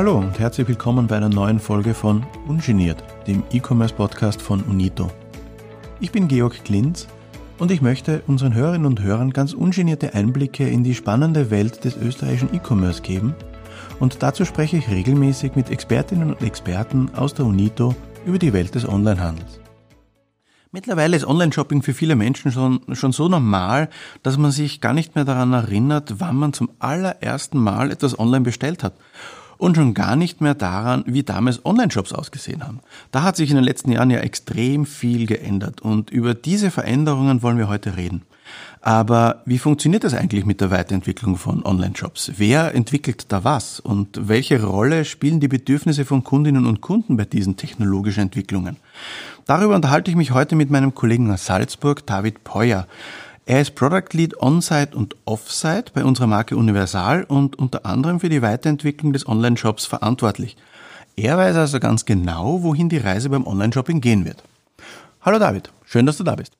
Hallo und herzlich willkommen bei einer neuen Folge von Ungeniert, dem E-Commerce-Podcast von Unito. Ich bin Georg Klinz und ich möchte unseren Hörerinnen und Hörern ganz ungenierte Einblicke in die spannende Welt des österreichischen E-Commerce geben und dazu spreche ich regelmäßig mit Expertinnen und Experten aus der Unito über die Welt des Onlinehandels. Mittlerweile ist Online-Shopping für viele Menschen schon, schon so normal, dass man sich gar nicht mehr daran erinnert, wann man zum allerersten Mal etwas online bestellt hat. Und schon gar nicht mehr daran, wie damals Online-Shops ausgesehen haben. Da hat sich in den letzten Jahren ja extrem viel geändert und über diese Veränderungen wollen wir heute reden. Aber wie funktioniert das eigentlich mit der Weiterentwicklung von Online-Shops? Wer entwickelt da was? Und welche Rolle spielen die Bedürfnisse von Kundinnen und Kunden bei diesen technologischen Entwicklungen? Darüber unterhalte ich mich heute mit meinem Kollegen aus Salzburg, David Peuer. Er ist Product Lead On-Site und Off-Site bei unserer Marke Universal und unter anderem für die Weiterentwicklung des Online-Shops verantwortlich. Er weiß also ganz genau, wohin die Reise beim Online-Shopping gehen wird. Hallo David, schön, dass du da bist.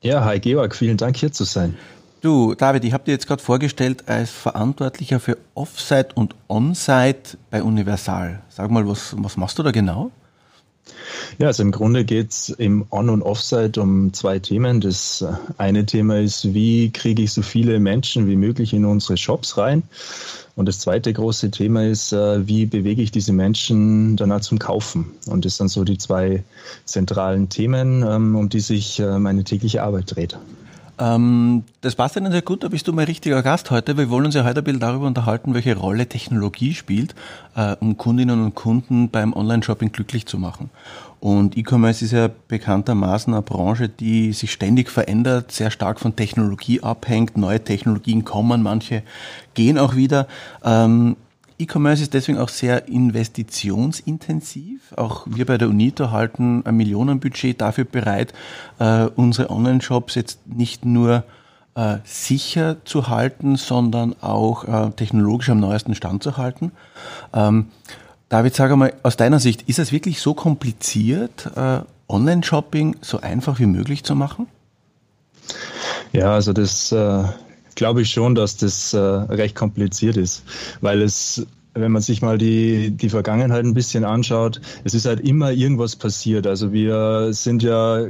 Ja, hi Georg, vielen Dank hier zu sein. Du, David, ich habe dir jetzt gerade vorgestellt als Verantwortlicher für Offsite und Onsite bei Universal. Sag mal, was, was machst du da genau? Ja, also im Grunde geht es im On- und Offsite um zwei Themen. Das eine Thema ist, wie kriege ich so viele Menschen wie möglich in unsere Shops rein? Und das zweite große Thema ist, äh, wie bewege ich diese Menschen danach zum Kaufen? Und das sind so die zwei zentralen Themen, ähm, um die sich äh, meine tägliche Arbeit dreht. Ähm, das passt Ihnen sehr gut, da bist du mein richtiger Gast heute. Wir wollen uns ja heute ein bisschen darüber unterhalten, welche Rolle Technologie spielt, äh, um Kundinnen und Kunden beim Online-Shopping glücklich zu machen. Und E-Commerce ist ja bekanntermaßen eine Branche, die sich ständig verändert, sehr stark von Technologie abhängt. Neue Technologien kommen, manche gehen auch wieder. Ähm, E-Commerce ist deswegen auch sehr investitionsintensiv. Auch wir bei der UNITO halten ein Millionenbudget dafür bereit, äh, unsere Online-Shops jetzt nicht nur äh, sicher zu halten, sondern auch äh, technologisch am neuesten Stand zu halten. Ähm, David, sag einmal, aus deiner Sicht, ist es wirklich so kompliziert, äh, Online-Shopping so einfach wie möglich zu machen? Ja, also das äh, glaube ich schon, dass das äh, recht kompliziert ist, weil es wenn man sich mal die, die Vergangenheit ein bisschen anschaut, es ist halt immer irgendwas passiert. Also wir sind ja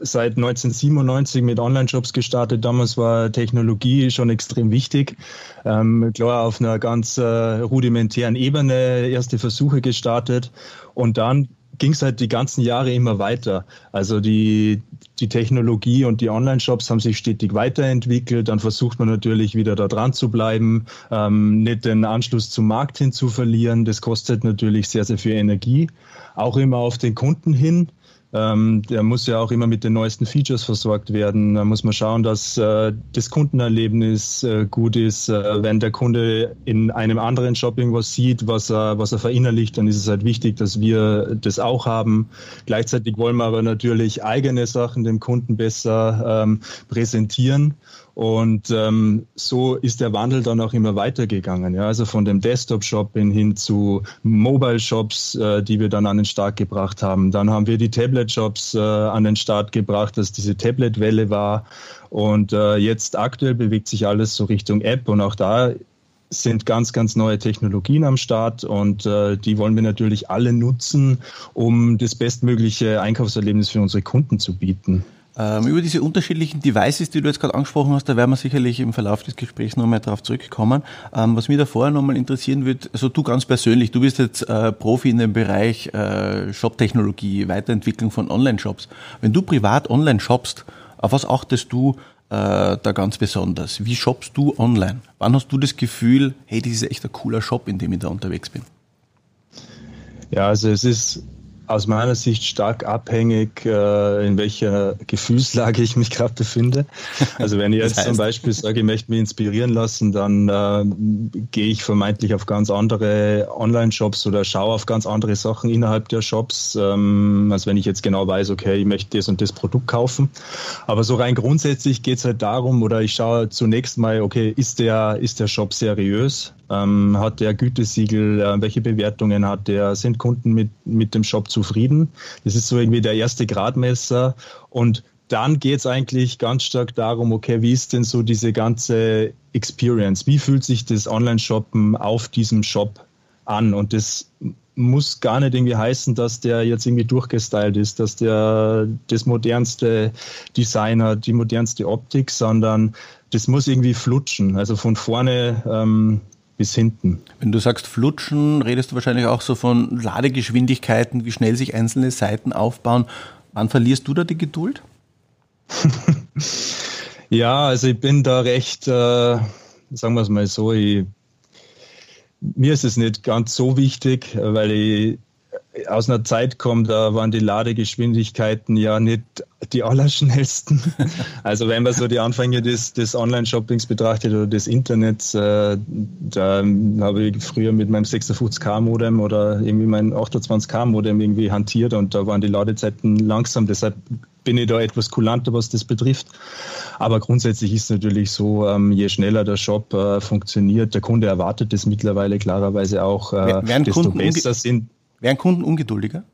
seit 1997 mit Online-Shops gestartet. Damals war Technologie schon extrem wichtig. Ähm, klar, auf einer ganz äh, rudimentären Ebene erste Versuche gestartet und dann ging es halt die ganzen Jahre immer weiter. Also die, die Technologie und die Online-Shops haben sich stetig weiterentwickelt. Dann versucht man natürlich wieder da dran zu bleiben, ähm, nicht den Anschluss zum Markt hin zu verlieren. Das kostet natürlich sehr, sehr viel Energie. Auch immer auf den Kunden hin. Ähm, der muss ja auch immer mit den neuesten Features versorgt werden. Da muss man schauen, dass äh, das Kundenerlebnis äh, gut ist. Äh, wenn der Kunde in einem anderen Shop irgendwas sieht, was er, was er verinnerlicht, dann ist es halt wichtig, dass wir das auch haben. Gleichzeitig wollen wir aber natürlich eigene Sachen dem Kunden besser ähm, präsentieren. Und ähm, so ist der Wandel dann auch immer weitergegangen. Ja? Also von dem Desktop-Shop hin zu Mobile-Shops, äh, die wir dann an den Start gebracht haben. Dann haben wir die Tablet-Shops äh, an den Start gebracht, dass diese Tablet-Welle war. Und äh, jetzt aktuell bewegt sich alles so Richtung App. Und auch da sind ganz, ganz neue Technologien am Start und äh, die wollen wir natürlich alle nutzen, um das bestmögliche Einkaufserlebnis für unsere Kunden zu bieten. Ähm, über diese unterschiedlichen Devices, die du jetzt gerade angesprochen hast, da werden wir sicherlich im Verlauf des Gesprächs nochmal darauf zurückkommen. Ähm, was mich da vorher nochmal interessieren wird, also du ganz persönlich, du bist jetzt äh, Profi in dem Bereich äh, Shop-Technologie, Weiterentwicklung von Online-Shops. Wenn du privat online shoppst, auf was achtest du äh, da ganz besonders? Wie shoppst du online? Wann hast du das Gefühl, hey, das ist echt ein cooler Shop, in dem ich da unterwegs bin? Ja, also es ist aus meiner Sicht stark abhängig, äh, in welcher Gefühlslage ich mich gerade befinde. Also wenn ich jetzt das heißt? zum Beispiel sage, ich möchte mich inspirieren lassen, dann äh, gehe ich vermeintlich auf ganz andere Online-Shops oder schaue auf ganz andere Sachen innerhalb der Shops, ähm, als wenn ich jetzt genau weiß, okay, ich möchte das und das Produkt kaufen. Aber so rein grundsätzlich geht es halt darum, oder ich schaue zunächst mal, okay, ist der, ist der Shop seriös? Ähm, hat der Gütesiegel? Äh, welche Bewertungen hat der? Sind Kunden mit, mit dem Shop zufrieden? Das ist so irgendwie der erste Gradmesser. Und dann geht es eigentlich ganz stark darum, okay, wie ist denn so diese ganze Experience? Wie fühlt sich das Online-Shoppen auf diesem Shop an. Und das muss gar nicht irgendwie heißen, dass der jetzt irgendwie durchgestylt ist, dass der das modernste Design hat, die modernste Optik, sondern das muss irgendwie flutschen. Also von vorne ähm, bis hinten. Wenn du sagst flutschen, redest du wahrscheinlich auch so von Ladegeschwindigkeiten, wie schnell sich einzelne Seiten aufbauen. Wann verlierst du da die Geduld? ja, also ich bin da recht, äh, sagen wir es mal so, ich mir ist es nicht ganz so wichtig, weil ich aus einer Zeit komme, da waren die Ladegeschwindigkeiten ja nicht die allerschnellsten. Also wenn man so die Anfänge des, des Online-Shoppings betrachtet oder des Internets, äh, da habe ich früher mit meinem 56K-Modem oder irgendwie mein 28K-Modem irgendwie hantiert und da waren die Ladezeiten langsam. Deshalb bin ich da etwas kulanter, was das betrifft. Aber grundsätzlich ist es natürlich so, ähm, je schneller der Shop äh, funktioniert, der Kunde erwartet es mittlerweile klarerweise auch, äh, desto Kunden besser sind. Wären Kunden ungeduldiger?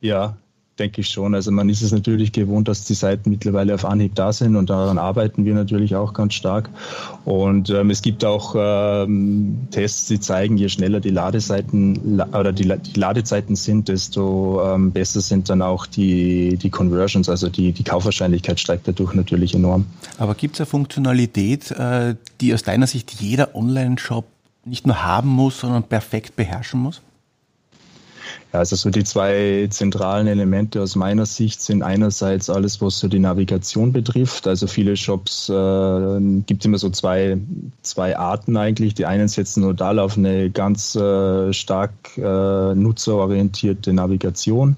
Ja, denke ich schon. Also man ist es natürlich gewohnt, dass die Seiten mittlerweile auf Anhieb da sind und daran arbeiten wir natürlich auch ganz stark. Und ähm, es gibt auch ähm, Tests, die zeigen, je schneller die Ladeseiten oder die, die Ladezeiten sind, desto ähm, besser sind dann auch die, die Conversions, also die, die Kaufwahrscheinlichkeit steigt dadurch natürlich enorm. Aber gibt es eine Funktionalität, äh, die aus deiner Sicht jeder Online-Shop nicht nur haben muss, sondern perfekt beherrschen muss? Ja, also so die zwei zentralen Elemente aus meiner Sicht sind einerseits alles, was so die Navigation betrifft. Also viele Shops äh, gibt immer so zwei, zwei Arten eigentlich. Die einen setzen Nodal auf eine ganz äh, stark äh, nutzerorientierte Navigation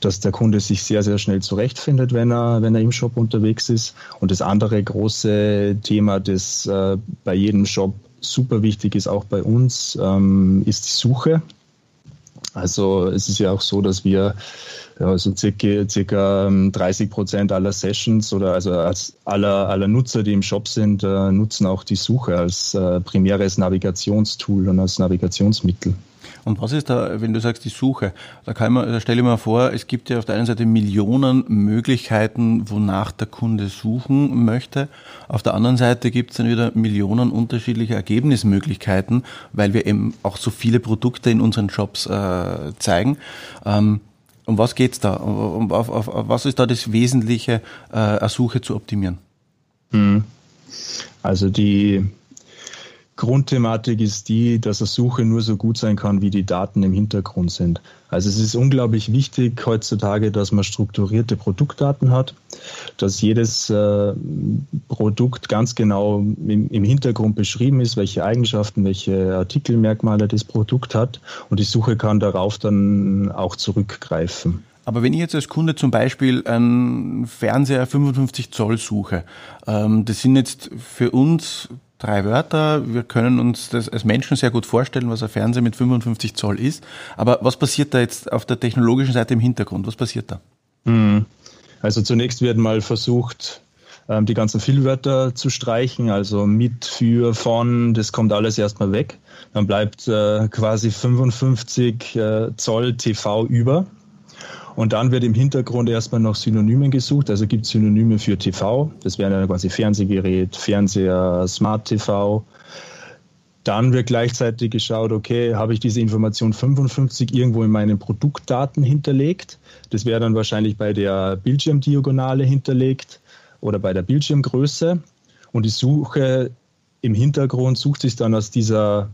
dass der Kunde sich sehr, sehr schnell zurechtfindet, wenn er, wenn er im Shop unterwegs ist. Und das andere große Thema, das äh, bei jedem Shop super wichtig ist, auch bei uns, ähm, ist die Suche. Also es ist ja auch so, dass wir also circa, circa 30 ähm, Prozent aller Sessions oder also als aller, aller Nutzer, die im Shop sind, äh, nutzen auch die Suche als äh, primäres Navigationstool und als Navigationsmittel. Und was ist da, wenn du sagst, die Suche? Da, kann man, da stelle ich mir vor, es gibt ja auf der einen Seite Millionen Möglichkeiten, wonach der Kunde suchen möchte. Auf der anderen Seite gibt es dann wieder Millionen unterschiedliche Ergebnismöglichkeiten, weil wir eben auch so viele Produkte in unseren Shops äh, zeigen. Ähm, um was geht's da? Um, auf, auf, auf, was ist da das Wesentliche, äh, eine Suche zu optimieren? Hm. Also die Grundthematik ist die, dass eine Suche nur so gut sein kann, wie die Daten im Hintergrund sind. Also es ist unglaublich wichtig heutzutage, dass man strukturierte Produktdaten hat, dass jedes äh, Produkt ganz genau im, im, Hintergrund beschrieben ist, welche Eigenschaften, welche Artikelmerkmale das Produkt hat und die Suche kann darauf dann auch zurückgreifen. Aber wenn ich jetzt als Kunde zum Beispiel einen Fernseher 55 Zoll suche, ähm, das sind jetzt für uns drei Wörter. Wir können uns das als Menschen sehr gut vorstellen, was ein Fernseher mit 55 Zoll ist. Aber was passiert da jetzt auf der technologischen Seite im Hintergrund? Was passiert da? Hm. Also zunächst wird mal versucht, ähm, die ganzen Füllwörter zu streichen, also mit, für, von, das kommt alles erstmal weg. Dann bleibt äh, quasi 55 äh, Zoll TV über. Und dann wird im Hintergrund erstmal noch Synonymen gesucht. Also gibt es Synonyme für TV. Das wären dann quasi Fernsehgerät, Fernseher, Smart TV. Dann wird gleichzeitig geschaut, okay, habe ich diese Information 55 irgendwo in meinen Produktdaten hinterlegt? Das wäre dann wahrscheinlich bei der Bildschirmdiagonale hinterlegt oder bei der Bildschirmgröße. Und die Suche im Hintergrund sucht sich dann aus dieser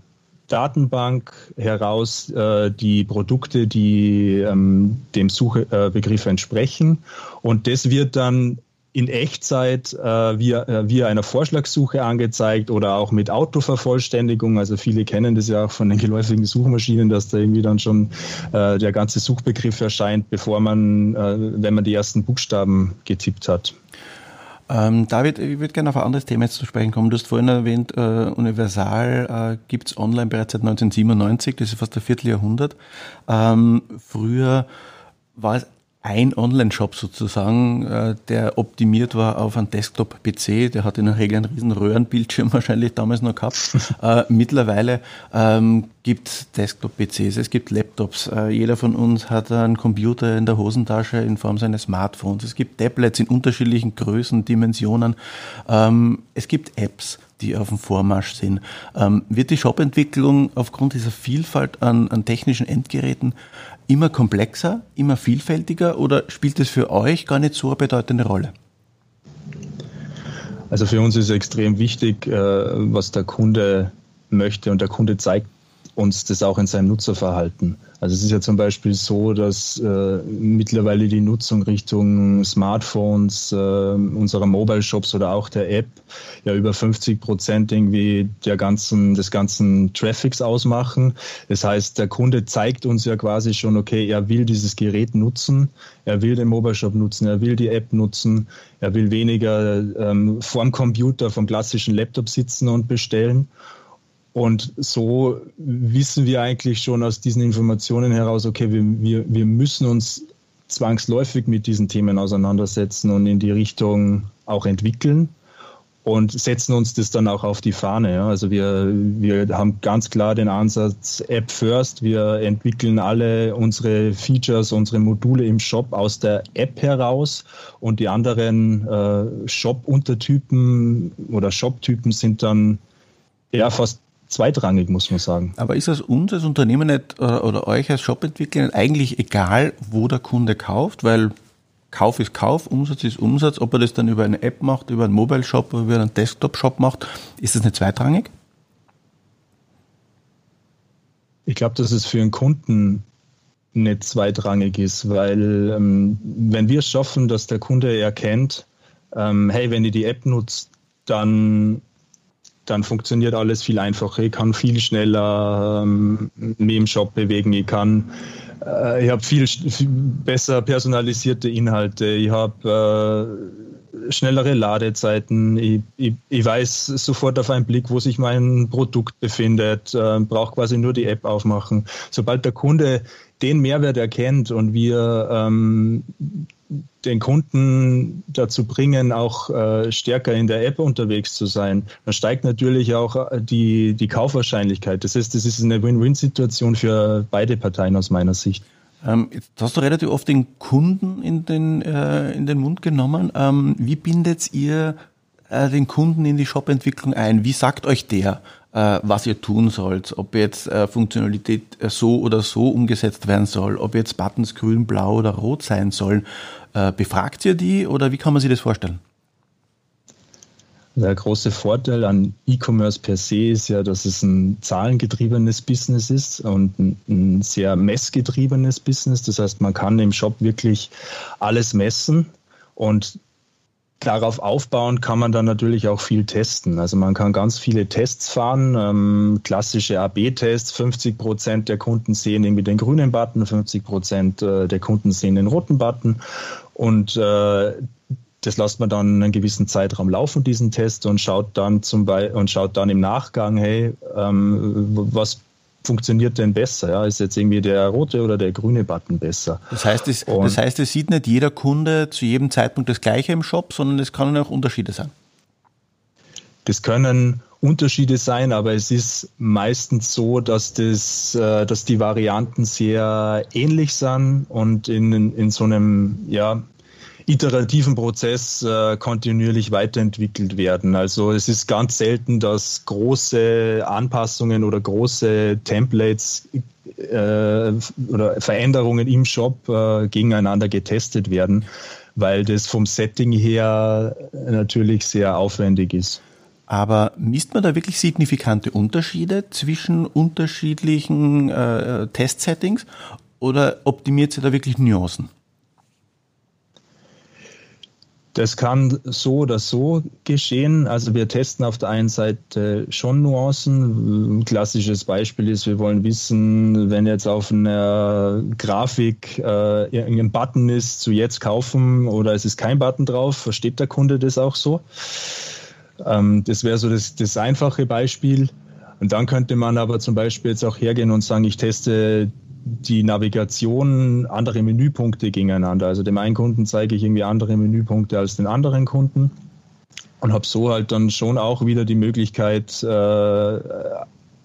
Datenbank heraus äh, die Produkte, die ähm, dem Suchbegriff entsprechen. Und das wird dann in Echtzeit äh, via, äh, via einer Vorschlagssuche angezeigt oder auch mit Autovervollständigung. Also viele kennen das ja auch von den geläufigen Suchmaschinen, dass da irgendwie dann schon äh, der ganze Suchbegriff erscheint, bevor man, äh, wenn man die ersten Buchstaben getippt hat. Ähm, David, ich würde gerne auf ein anderes Thema jetzt zu sprechen kommen. Du hast vorhin erwähnt, äh, Universal äh, gibt es online bereits seit 1997, das ist fast ein Vierteljahrhundert. Ähm, früher war es ein Online-Shop sozusagen, äh, der optimiert war auf einen Desktop-PC. Der hat in der Regel einen riesen Röhrenbildschirm wahrscheinlich damals noch gehabt. äh, mittlerweile ähm, gibt es Desktop-PCs, es gibt Laptops. Äh, jeder von uns hat einen Computer in der Hosentasche in Form seines Smartphones. Es gibt Tablets in unterschiedlichen Größen, Dimensionen. Ähm, es gibt Apps. die auf dem Vormarsch sind. Ähm, wird die Shop-Entwicklung aufgrund dieser Vielfalt an, an technischen Endgeräten immer komplexer, immer vielfältiger oder spielt es für euch gar nicht so eine bedeutende Rolle? Also für uns ist extrem wichtig, äh, was der Kunde möchte und der Kunde zeigt uns das auch in seinem Nutzerverhalten. Also es ist ja zum Beispiel so, dass äh, mittlerweile die Nutzung Richtung Smartphones, äh, unserer Mobile Shops oder auch der App ja über 50 Prozent irgendwie der ganzen, des ganzen Traffics ausmachen. Das heißt, der Kunde zeigt uns ja quasi schon, okay, er will dieses Gerät nutzen, er will den Mobile Shop nutzen, er will die App nutzen, er will weniger ähm, vorm Computer, vom klassischen Laptop sitzen und bestellen. Und so wissen wir eigentlich schon aus diesen Informationen heraus, okay, wir, wir, wir müssen uns zwangsläufig mit diesen Themen auseinandersetzen und in die Richtung auch entwickeln und setzen uns das dann auch auf die Fahne. Ja. Also wir, wir haben ganz klar den Ansatz App First. Wir entwickeln alle unsere Features, unsere Module im Shop aus der App heraus und die anderen äh, Shop-Untertypen oder Shop-Typen sind dann ja fast zweitrangig, muss man sagen. Aber ist es uns als Unternehmen nicht oder, äh, oder euch als Shopentwickler eigentlich egal, wo der Kunde kauft? Weil Kauf ist Kauf, Umsatz ist Umsatz. Ob er das dann über eine App macht, über einen Mobile Shop oder über einen Desktop Shop macht, ist das nicht zweitrangig? Ich glaube, dass es für einen Kunden nicht zweitrangig ist, weil ähm, wenn wir es schaffen, dass der Kunde erkennt, ähm, hey, wenn ihr die App nutzt, dann dann funktioniert alles viel einfacher. Ich kann viel schneller ähm, mich im Shop bewegen. Ich kann, äh, ich habe viel, viel, besser personalisierte Inhalte. Ich habe äh, schnellere Ladezeiten. Ich, ich, ich, weiß sofort auf einen Blick, wo sich mein Produkt befindet. Äh, Brauche quasi nur die App aufmachen. Sobald der Kunde den Mehrwert erkennt und wir ähm, den Kunden dazu bringen, auch äh, stärker in der App unterwegs zu sein, dann steigt natürlich auch äh, die, die Kaufwahrscheinlichkeit. Das heißt, das ist eine Win-Win-Situation für beide Parteien aus meiner Sicht. Ähm, jetzt hast du relativ oft den Kunden in den, äh, in den Mund genommen. Ähm, wie bindet ihr äh, den Kunden in die Shop-Entwicklung ein? Wie sagt euch der, äh, was ihr tun sollt? Ob jetzt äh, Funktionalität so oder so umgesetzt werden soll? Ob jetzt Buttons grün, blau oder rot sein sollen? Äh, befragt ihr die oder wie kann man sich das vorstellen? Der große Vorteil an E-Commerce per se ist ja, dass es ein zahlengetriebenes Business ist und ein, sehr messgetriebenes Business. Das heißt, man kann im Shop wirklich alles messen und darauf aufbauen kann man dann natürlich auch viel testen. Also man kann ganz viele Tests fahren, ähm, klassische AB-Tests. 50 Prozent der Kunden sehen irgendwie den grünen Button, 50 Prozent äh, der Kunden sehen den roten Button. Und äh, das lässt man dann einen gewissen Zeitraum laufen, diesen Test, und schaut dann zum Beispiel und schaut dann im Nachgang, hey, ähm, was funktioniert denn besser? Ja? Ist jetzt irgendwie der rote oder der grüne Button besser? Das heißt, es, das heißt, es sieht nicht jeder Kunde zu jedem Zeitpunkt das Gleiche im Shop, sondern es können auch Unterschiede sein. Das können Unterschiede sein, aber es ist meistens so, dass, das, äh, dass die Varianten sehr ähnlich sind und in, in so einem ja, iterativen Prozess äh, kontinuierlich weiterentwickelt werden. Also es ist ganz selten, dass große Anpassungen oder große Templates äh, oder Veränderungen im Shop äh, gegeneinander getestet werden, weil das vom Setting her natürlich sehr aufwendig ist. Aber misst man da wirklich signifikante Unterschiede zwischen unterschiedlichen äh, Testsettings oder optimiert sie da wirklich Nuancen? Das kann so oder so geschehen. Also wir testen auf der einen Seite schon Nuancen. Ein klassisches Beispiel ist, wir wollen wissen, wenn jetzt auf einer Grafik äh, irgendein Button ist, zu jetzt kaufen oder es ist kein Button drauf, versteht der Kunde das auch so? Ähm, das wäre so das, das einfache Beispiel. Und dann könnte man aber zum Beispiel jetzt auch hergehen und sagen, ich teste die Navigation andere Menüpunkte gegeneinander. Also dem einen Kunden zeige ich irgendwie andere Menüpunkte als den anderen Kunden und habe so halt dann schon auch wieder die Möglichkeit, äh,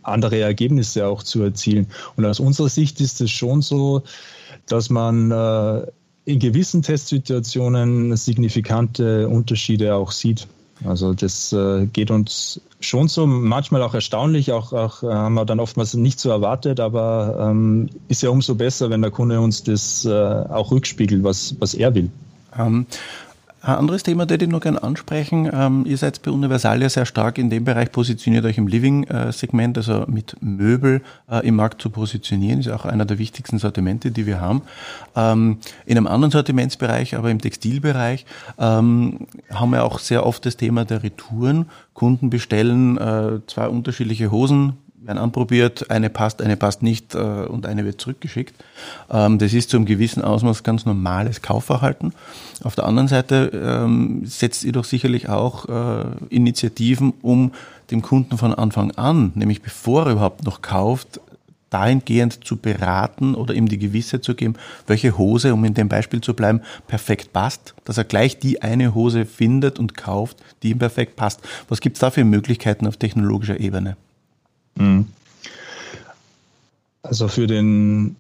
andere Ergebnisse auch zu erzielen. Und aus unserer Sicht ist es schon so, dass man äh, in gewissen Testsituationen signifikante Unterschiede auch sieht. Also das äh, geht uns schon so, manchmal auch erstaunlich, auch, auch äh, haben wir dann oftmals nicht so erwartet, aber ähm, ist ja umso besser, wenn der Kunde uns das äh, auch rückspiegelt, was, was er will. Ähm, ein anderes Thema, das ich noch gerne ansprechen. Ähm, ihr seid bei Universal ja sehr stark in dem Bereich positioniert, euch im Living-Segment, also mit Möbel äh, im Markt zu positionieren, ist auch einer der wichtigsten Sortimente, die wir haben. Ähm, in einem anderen Sortimentsbereich, aber im Textilbereich, ähm, haben wir auch sehr oft das Thema der Retouren. Kunden bestellen äh, zwei unterschiedliche Hosen, werden anprobiert, eine passt, eine passt nicht äh, und eine wird zurückgeschickt. Ähm, das ist zu einem gewissen Ausmaß ganz normales Kaufverhalten. Auf der anderen Seite ähm, setzt ihr doch sicherlich auch äh, Initiativen, um dem Kunden von Anfang an, nämlich bevor er überhaupt noch kauft, dahingehend zu beraten oder ihm die Gewissheit zu geben, welche Hose, um in dem Beispiel zu bleiben, perfekt passt, dass er gleich die eine Hose findet und kauft, die ihm perfekt passt. Was gibt es da für Möglichkeiten auf technologischer Ebene? Mhm. Also für den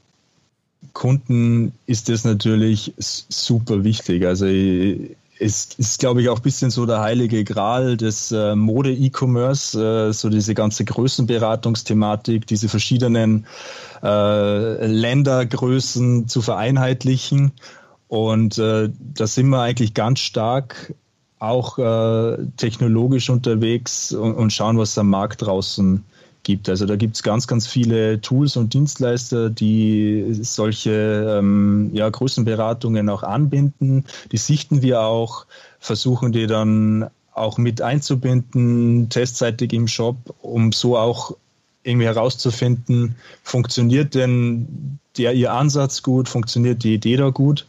Kunden ist das natürlich super wichtig. Also es ist, glaube ich, auch ein bisschen so der heilige Gral des äh, Mode-E-Commerce, äh, so diese ganze Größenberatungsthematik, diese verschiedenen äh, Ländergrößen zu vereinheitlichen. Und äh, da sind wir eigentlich ganz stark auch äh, technologisch unterwegs und, und, schauen, was am Markt draußen gibt. Also da gibt es ganz, ganz viele Tools und Dienstleister, die solche ähm, ja, Größenberatungen auch anbinden. Die sichten wir auch, versuchen die dann auch mit einzubinden, testseitig im Shop, um so auch irgendwie herauszufinden, funktioniert denn der ihr Ansatz gut, funktioniert die Idee da gut.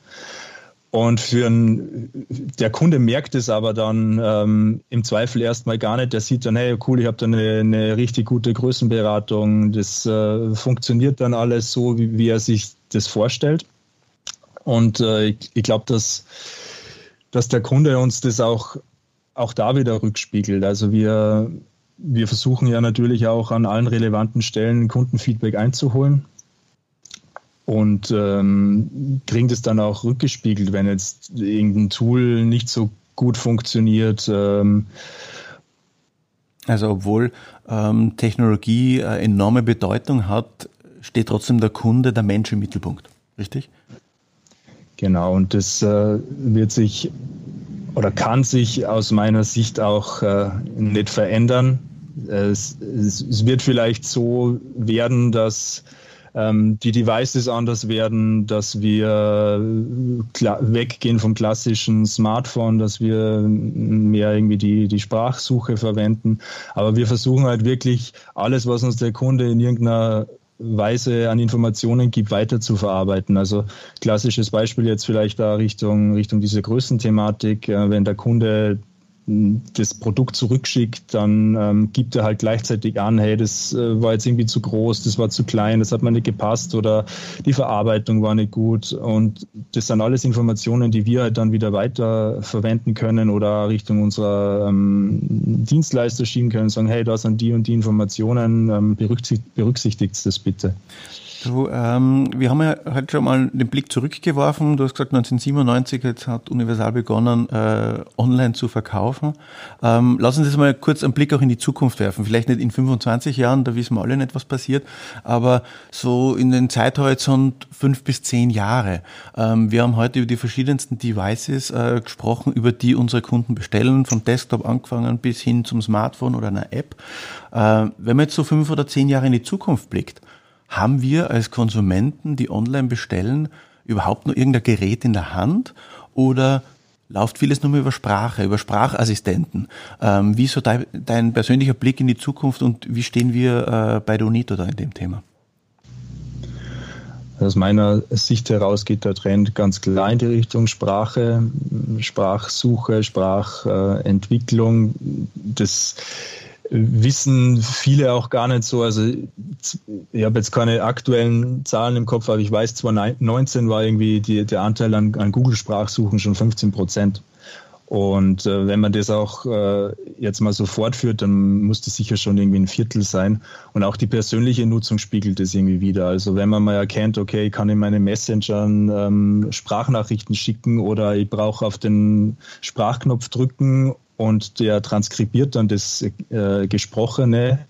Und für ein, der Kunde merkt es aber dann ähm, im Zweifel erstmal gar nicht. Der sieht dann, hey, cool, ich habe da eine, eine, richtig gute Größenberatung. Das äh, funktioniert dann alles so, wie, wie, er sich das vorstellt. Und äh, ich, ich glaube, dass, dass der Kunde uns das auch, auch da wieder rückspiegelt. Also wir, wir versuchen ja natürlich auch an allen relevanten Stellen Kundenfeedback einzuholen und ähm, kriegen das dann auch rückgespiegelt, wenn jetzt irgendein Tool nicht so gut funktioniert. Ähm. also obwohl ähm, Technologie äh, enorme Bedeutung hat, steht trotzdem der Kunde, der Mensch im Mittelpunkt, richtig? Genau, und das äh, wird sich oder kann sich aus meiner Sicht auch äh, nicht verändern. Es, es, es, wird vielleicht so werden, dass die Devices anders werden, dass wir weggehen vom klassischen Smartphone, dass wir mehr irgendwie die, die Sprachsuche verwenden. Aber wir versuchen halt wirklich alles, was uns der Kunde in irgendeiner Weise an Informationen gibt, weiter zu verarbeiten. Also klassisches Beispiel jetzt vielleicht da Richtung, Richtung diese Größenthematik. Äh, wenn der Kunde das Produkt zurückschickt, dann ähm, gibt er halt gleichzeitig an, hey, das äh, war jetzt irgendwie zu groß, das war zu klein, das hat mir nicht gepasst oder die Verarbeitung war nicht gut. Und das sind alles Informationen, die wir halt dann wieder weiter verwenden können oder Richtung unserer ähm, Dienstleister schieben können, sagen, hey, da sind die und die Informationen, ähm, berücksichtigt, berücksichtigt das bitte. Du, ähm, wir haben ja heute schon mal den Blick zurückgeworfen. Du hast gesagt, 1997 jetzt hat Universal begonnen, äh, online zu verkaufen. Ähm, lass uns jetzt mal kurz einen Blick auch in die Zukunft werfen. Vielleicht nicht in 25 Jahren, da wissen wir alle nicht, was passiert, aber so in den Zeithorizont fünf bis zehn Jahre. Ähm, wir haben heute über die verschiedensten Devices äh, gesprochen, über die unsere Kunden bestellen, vom Desktop angefangen bis hin zum Smartphone oder einer App. Äh, wenn man jetzt so fünf oder zehn Jahre in die Zukunft blickt, haben wir als Konsumenten, die online bestellen, überhaupt nur irgendein Gerät in der Hand oder läuft vieles nur über Sprache, über Sprachassistenten? Ähm, wie ist so dein, dein, persönlicher Blick in die Zukunft und wie stehen wir äh, bei Donito da in dem Thema? Aus meiner Sicht heraus geht der Trend ganz klar in die Richtung Sprache, Sprachsuche, Sprachentwicklung. Das wissen viele auch gar nicht so. Also ich habe jetzt keine aktuellen Zahlen im Kopf, aber ich weiß, 2019 war irgendwie die, der Anteil an, an Google-Sprachsuchen schon 15 Prozent. Und äh, wenn man das auch äh, jetzt mal so fortführt, dann muss das sicher schon irgendwie ein Viertel sein. Und auch die persönliche Nutzung spiegelt das irgendwie wieder. Also wenn man mal erkennt, okay, ich kann in meine Messengern ähm, Sprachnachrichten schicken oder ich brauche auf den Sprachknopf drücken und der transkribiert dann das äh, Gesprochene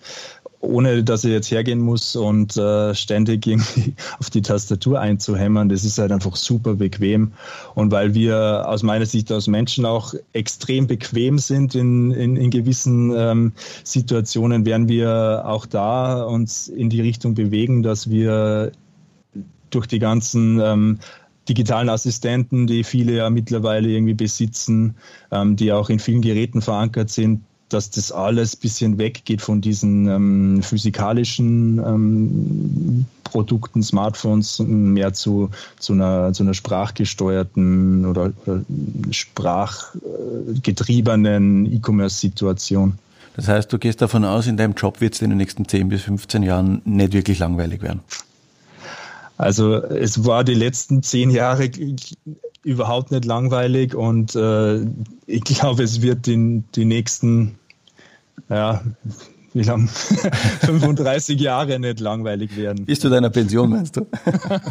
ohne dass ich jetzt hergehen muss und äh, ständig irgendwie auf die Tastatur einzuhämmern. Das ist halt einfach super bequem. Und weil wir aus meiner Sicht als Menschen auch extrem bequem sind in, in, in gewissen ähm, Situationen, werden wir auch da uns in die Richtung bewegen, dass wir durch die ganzen ähm, digitalen Assistenten, die viele ja mittlerweile irgendwie besitzen, ähm, die auch in vielen Geräten verankert sind, dass das alles ein bisschen weggeht von diesen ähm, physikalischen ähm, Produkten, Smartphones, mehr zu, zu, einer, zu einer sprachgesteuerten oder, oder sprachgetriebenen E-Commerce-Situation. Das heißt, du gehst davon aus, in deinem Job wird es in den nächsten 10 bis 15 Jahren nicht wirklich langweilig werden? Also es war die letzten zehn Jahre überhaupt nicht langweilig und äh, ich glaube, es wird in die nächsten ja, wie lang? 35 Jahre nicht langweilig werden. Bis zu deiner Pension, meinst du?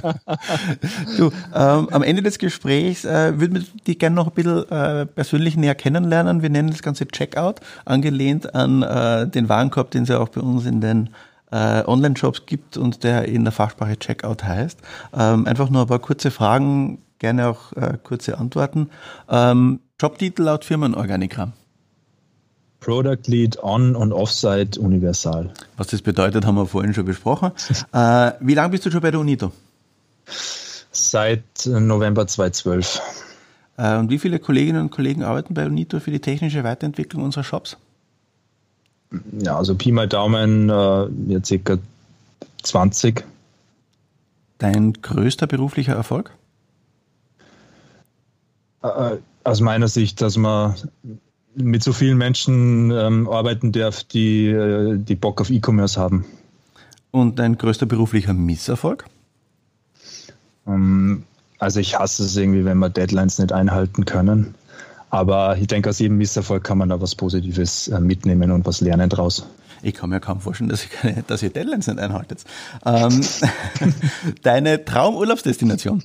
du, ähm, am Ende des Gesprächs äh, würden wir dich gerne noch ein bisschen äh, persönlich näher kennenlernen. Wir nennen das Ganze Checkout, angelehnt an äh, den Warenkorb, den es ja auch bei uns in den äh, Online-Shops gibt und der in der Fachsprache Checkout heißt. Ähm, einfach nur ein paar kurze Fragen, gerne auch äh, kurze Antworten. Ähm, Jobtitel laut Firmenorganigramm. Product Lead On- und Offsite universal. Was das bedeutet, haben wir vorhin schon besprochen. äh, wie lange bist du schon bei der UNITO? Seit November 2012. Äh, und wie viele Kolleginnen und Kollegen arbeiten bei UNITO für die technische Weiterentwicklung unserer Shops? Ja, also Pi mal Daumen, äh, ja, circa 20. Dein größter beruflicher Erfolg? Äh, aus meiner Sicht, dass man mit so vielen Menschen ähm, arbeiten darf, die, äh, die Bock auf E-Commerce haben. Und dein größter beruflicher Misserfolg? Ähm, also ich hasse es irgendwie, wenn wir Deadlines nicht einhalten können. Aber ich denke, aus jedem Misserfolg kann man da was Positives äh, mitnehmen und was lernen draus. Ich kann mir kaum vorstellen, dass, ich, dass ihr Deadlines nicht einhaltet. Ähm, deine Traumurlaubsdestination?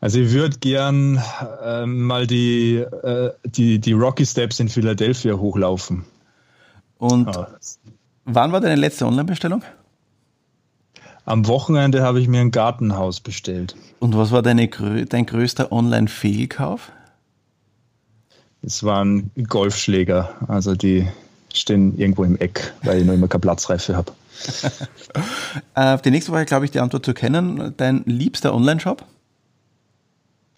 Also ich würde gern äh, mal die, äh, die, die Rocky Steps in Philadelphia hochlaufen. Und ah. wann war deine letzte Online-Bestellung? Am Wochenende habe ich mir ein Gartenhaus bestellt. Und was war deine, dein größter Online-Fehlkauf? Es waren Golfschläger. Also die stehen irgendwo im Eck, weil ich noch immer keine Platzreife habe. Auf äh, die nächste Frage glaube ich die Antwort zu kennen. Dein liebster Online-Shop?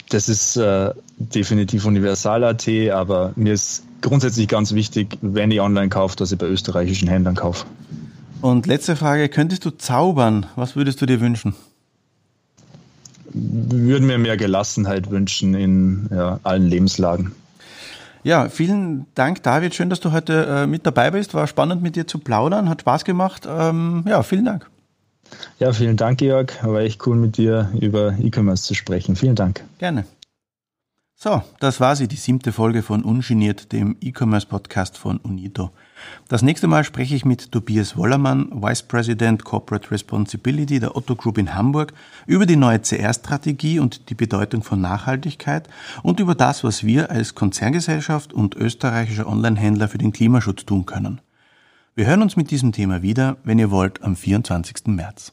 Das ist äh, definitiv Universal.at, aber mir ist grundsätzlich ganz wichtig, wenn ich online kaufe, dass ich bei österreichischen Händlern kaufe. Und letzte Frage, könntest du zaubern? Was würdest du dir wünschen? Würden mir mehr Gelassenheit wünschen in ja, allen Lebenslagen. Ja, vielen Dank, David. Schön, dass du heute äh, mit dabei bist. War spannend, mit dir zu plaudern. Hat Spaß gemacht. Ähm, ja, vielen Dank. Ja, vielen Dank, Georg. War echt cool, mit dir über E-Commerce zu sprechen. Vielen Dank. Gerne. So, das war sie, die siebte Folge von Ungeniert, dem E-Commerce-Podcast von Unito. Das nächste Mal spreche ich mit Tobias Wollermann, Vice President Corporate Responsibility der Otto Group in Hamburg, über die neue CR-Strategie und die Bedeutung von Nachhaltigkeit und über das, was wir als Konzerngesellschaft und österreichischer Onlinehändler für den Klimaschutz tun können. Wir hören uns mit diesem Thema wieder, wenn ihr wollt, am 24. März.